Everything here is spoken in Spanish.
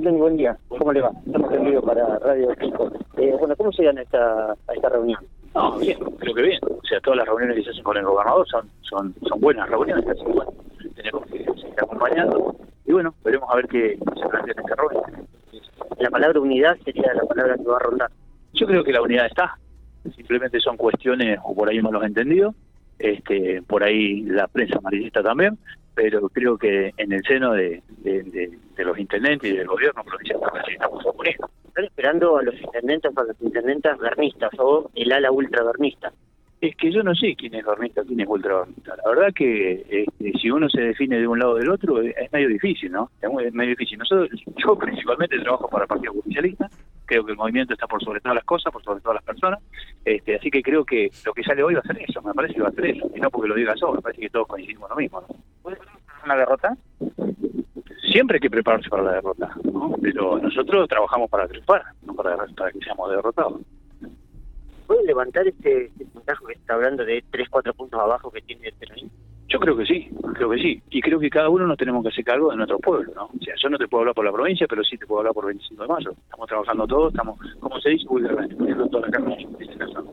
Buen día. ¿Cómo le va? Estamos en para Radio Pico. Eh, bueno, ¿cómo se llama esta, a esta reunión? No, bien, creo que bien. O sea, todas las reuniones que se hacen con el gobernador son son son buenas reuniones, así que bueno, tenemos que seguir acompañando. Y bueno, veremos a ver qué se plantea en esta reunión. La palabra unidad sería la palabra que va a rondar. Yo creo que la unidad está. Simplemente son cuestiones, o por ahí los entendido, este, por ahí la prensa amarillista también, pero creo que en el seno de, los intendentes y del gobierno provincial estamos unidos. ¿Están esperando a los intendentes o a las intendentas vernistas o el ala ultra vernista? Es que yo no sé quién es vernista, quién es ultra vernista. La verdad que este, si uno se define de un lado o del otro es medio difícil, ¿no? Es, medio difícil. Nosotros, yo principalmente trabajo para el Partido Judicialista, creo que el movimiento está por sobre todas las cosas, por sobre todas las personas, este, así que creo que lo que sale hoy va a ser eso, me parece que va a ser eso, y no porque lo diga yo, me parece que todos coincidimos lo mismo. ¿no? ¿Puede ser una derrota? Siempre hay que prepararse para la derrota, ¿no? pero nosotros trabajamos para triunfar, no para, para que seamos derrotados. ¿Puede levantar este, este puntaje que está hablando de 3, 4 puntos abajo que tiene el peronismo? Yo creo que sí, creo que sí. Y creo que cada uno nos tenemos que hacer cargo de nuestro pueblo, ¿no? O sea, yo no te puedo hablar por la provincia, pero sí te puedo hablar por 25 de mayo. Estamos trabajando todos, estamos, como se dice, poniendo toda la carne en este caso.